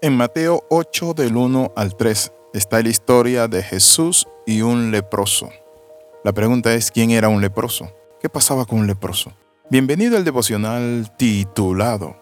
En Mateo 8 del 1 al 3 está la historia de Jesús y un leproso. La pregunta es, ¿quién era un leproso? ¿Qué pasaba con un leproso? Bienvenido al devocional titulado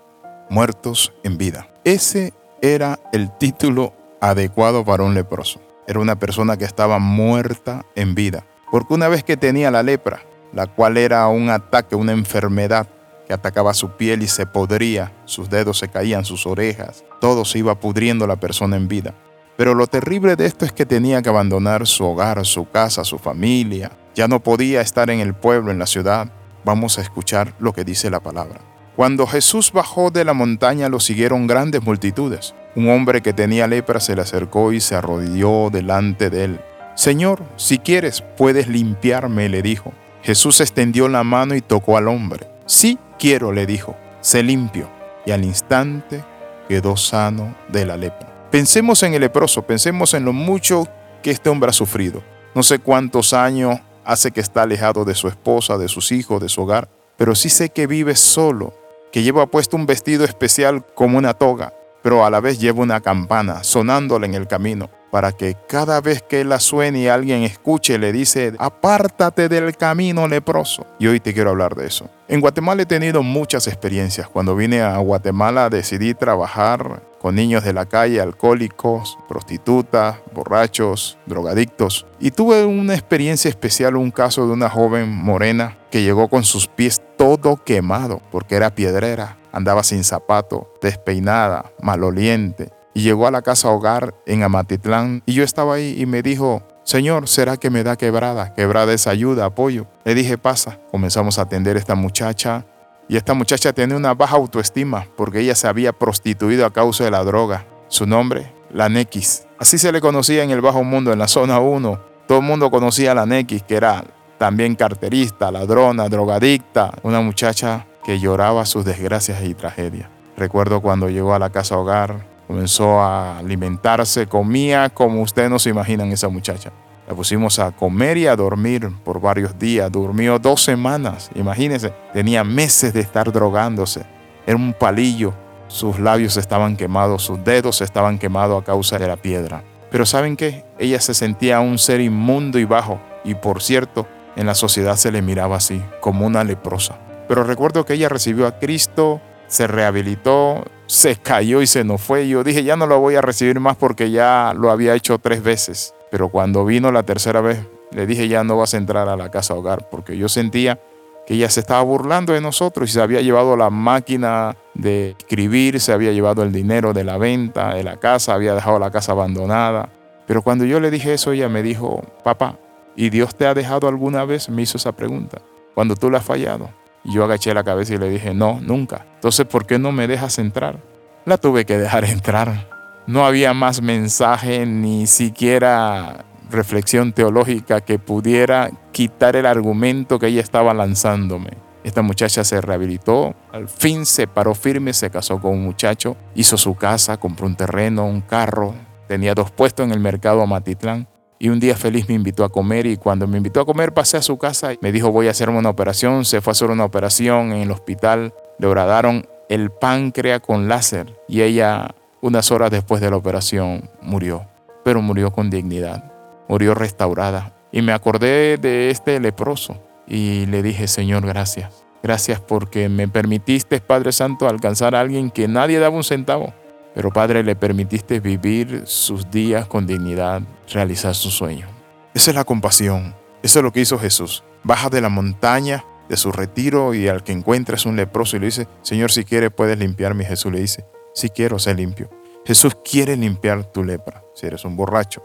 Muertos en vida. Ese era el título adecuado para un leproso. Era una persona que estaba muerta en vida. Porque una vez que tenía la lepra, la cual era un ataque, una enfermedad que atacaba su piel y se podría, sus dedos se caían, sus orejas, todo se iba pudriendo la persona en vida. Pero lo terrible de esto es que tenía que abandonar su hogar, su casa, su familia. Ya no podía estar en el pueblo, en la ciudad. Vamos a escuchar lo que dice la palabra. Cuando Jesús bajó de la montaña lo siguieron grandes multitudes. Un hombre que tenía lepra se le acercó y se arrodilló delante de él. Señor, si quieres, puedes limpiarme, le dijo. Jesús extendió la mano y tocó al hombre. Sí, quiero, le dijo. Se limpio. Y al instante quedó sano de la lepra. Pensemos en el leproso, pensemos en lo mucho que este hombre ha sufrido. No sé cuántos años hace que está alejado de su esposa, de sus hijos, de su hogar, pero sí sé que vive solo, que lleva puesto un vestido especial como una toga, pero a la vez lleva una campana sonándole en el camino para que cada vez que la suene y alguien escuche le dice, apártate del camino leproso. Y hoy te quiero hablar de eso. En Guatemala he tenido muchas experiencias. Cuando vine a Guatemala decidí trabajar con niños de la calle, alcohólicos, prostitutas, borrachos, drogadictos. Y tuve una experiencia especial, un caso de una joven morena que llegó con sus pies todo quemado porque era piedrera, andaba sin zapato, despeinada, maloliente, y llegó a la casa hogar en Amatitlán y yo estaba ahí y me dijo, Señor, ¿será que me da quebrada? Quebrada es ayuda, apoyo. Le dije, pasa. Comenzamos a atender a esta muchacha y esta muchacha tiene una baja autoestima porque ella se había prostituido a causa de la droga. Su nombre, la Nequis. Así se le conocía en el bajo mundo, en la zona 1. Todo el mundo conocía a la Nequis, que era también carterista, ladrona, drogadicta, una muchacha que lloraba sus desgracias y tragedias. Recuerdo cuando llegó a la casa hogar, Comenzó a alimentarse, comía como ustedes no se imaginan esa muchacha. La pusimos a comer y a dormir por varios días. Durmió dos semanas. Imagínense, tenía meses de estar drogándose. Era un palillo. Sus labios estaban quemados, sus dedos estaban quemados a causa de la piedra. Pero ¿saben qué? Ella se sentía un ser inmundo y bajo. Y por cierto, en la sociedad se le miraba así, como una leprosa. Pero recuerdo que ella recibió a Cristo, se rehabilitó, se cayó y se nos fue. Yo dije, ya no lo voy a recibir más porque ya lo había hecho tres veces. Pero cuando vino la tercera vez, le dije, ya no vas a entrar a la casa hogar porque yo sentía que ella se estaba burlando de nosotros y se había llevado la máquina de escribir, se había llevado el dinero de la venta de la casa, había dejado la casa abandonada. Pero cuando yo le dije eso, ella me dijo, papá, ¿y Dios te ha dejado alguna vez? Me hizo esa pregunta. Cuando tú le has fallado. Yo agaché la cabeza y le dije, no, nunca. Entonces, ¿por qué no me dejas entrar? La tuve que dejar entrar. No había más mensaje ni siquiera reflexión teológica que pudiera quitar el argumento que ella estaba lanzándome. Esta muchacha se rehabilitó, al fin se paró firme, se casó con un muchacho, hizo su casa, compró un terreno, un carro, tenía dos puestos en el mercado Amatitlán y un día feliz me invitó a comer y cuando me invitó a comer pasé a su casa y me dijo voy a hacerme una operación. Se fue a hacer una operación en el hospital. Le horadaron el páncreas con láser y ella unas horas después de la operación murió. Pero murió con dignidad. Murió restaurada. Y me acordé de este leproso y le dije Señor gracias. Gracias porque me permitiste Padre Santo alcanzar a alguien que nadie daba un centavo pero Padre, le permitiste vivir sus días con dignidad, realizar su sueño. Esa es la compasión. Eso es lo que hizo Jesús. Baja de la montaña, de su retiro, y al que encuentres un leproso y le dice, Señor, si quieres puedes limpiarme. Jesús le dice, si quiero, ser limpio. Jesús quiere limpiar tu lepra. Si eres un borracho,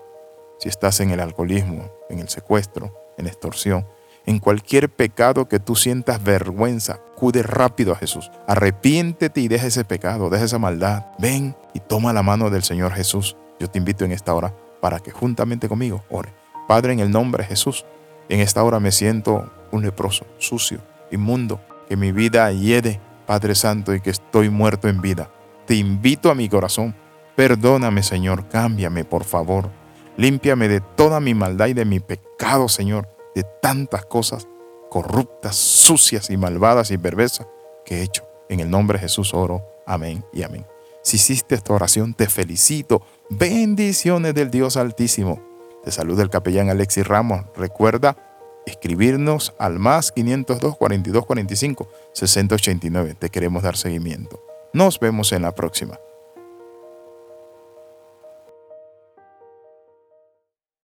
si estás en el alcoholismo, en el secuestro, en extorsión, en cualquier pecado que tú sientas vergüenza, acude rápido a Jesús. Arrepiéntete y deja ese pecado, deja esa maldad. Ven y toma la mano del Señor Jesús. Yo te invito en esta hora para que juntamente conmigo ore. Padre, en el nombre de Jesús, en esta hora me siento un leproso, sucio, inmundo, que mi vida hiede, Padre Santo, y que estoy muerto en vida. Te invito a mi corazón. Perdóname, Señor, cámbiame, por favor. Límpiame de toda mi maldad y de mi pecado, Señor, de tantas cosas corruptas, sucias y malvadas y perversas que he hecho. En el nombre de Jesús oro. Amén y amén. Si hiciste esta oración, te felicito. Bendiciones del Dios Altísimo. Te saluda el capellán Alexis Ramos. Recuerda escribirnos al más 502 42 45 6089. Te queremos dar seguimiento. Nos vemos en la próxima.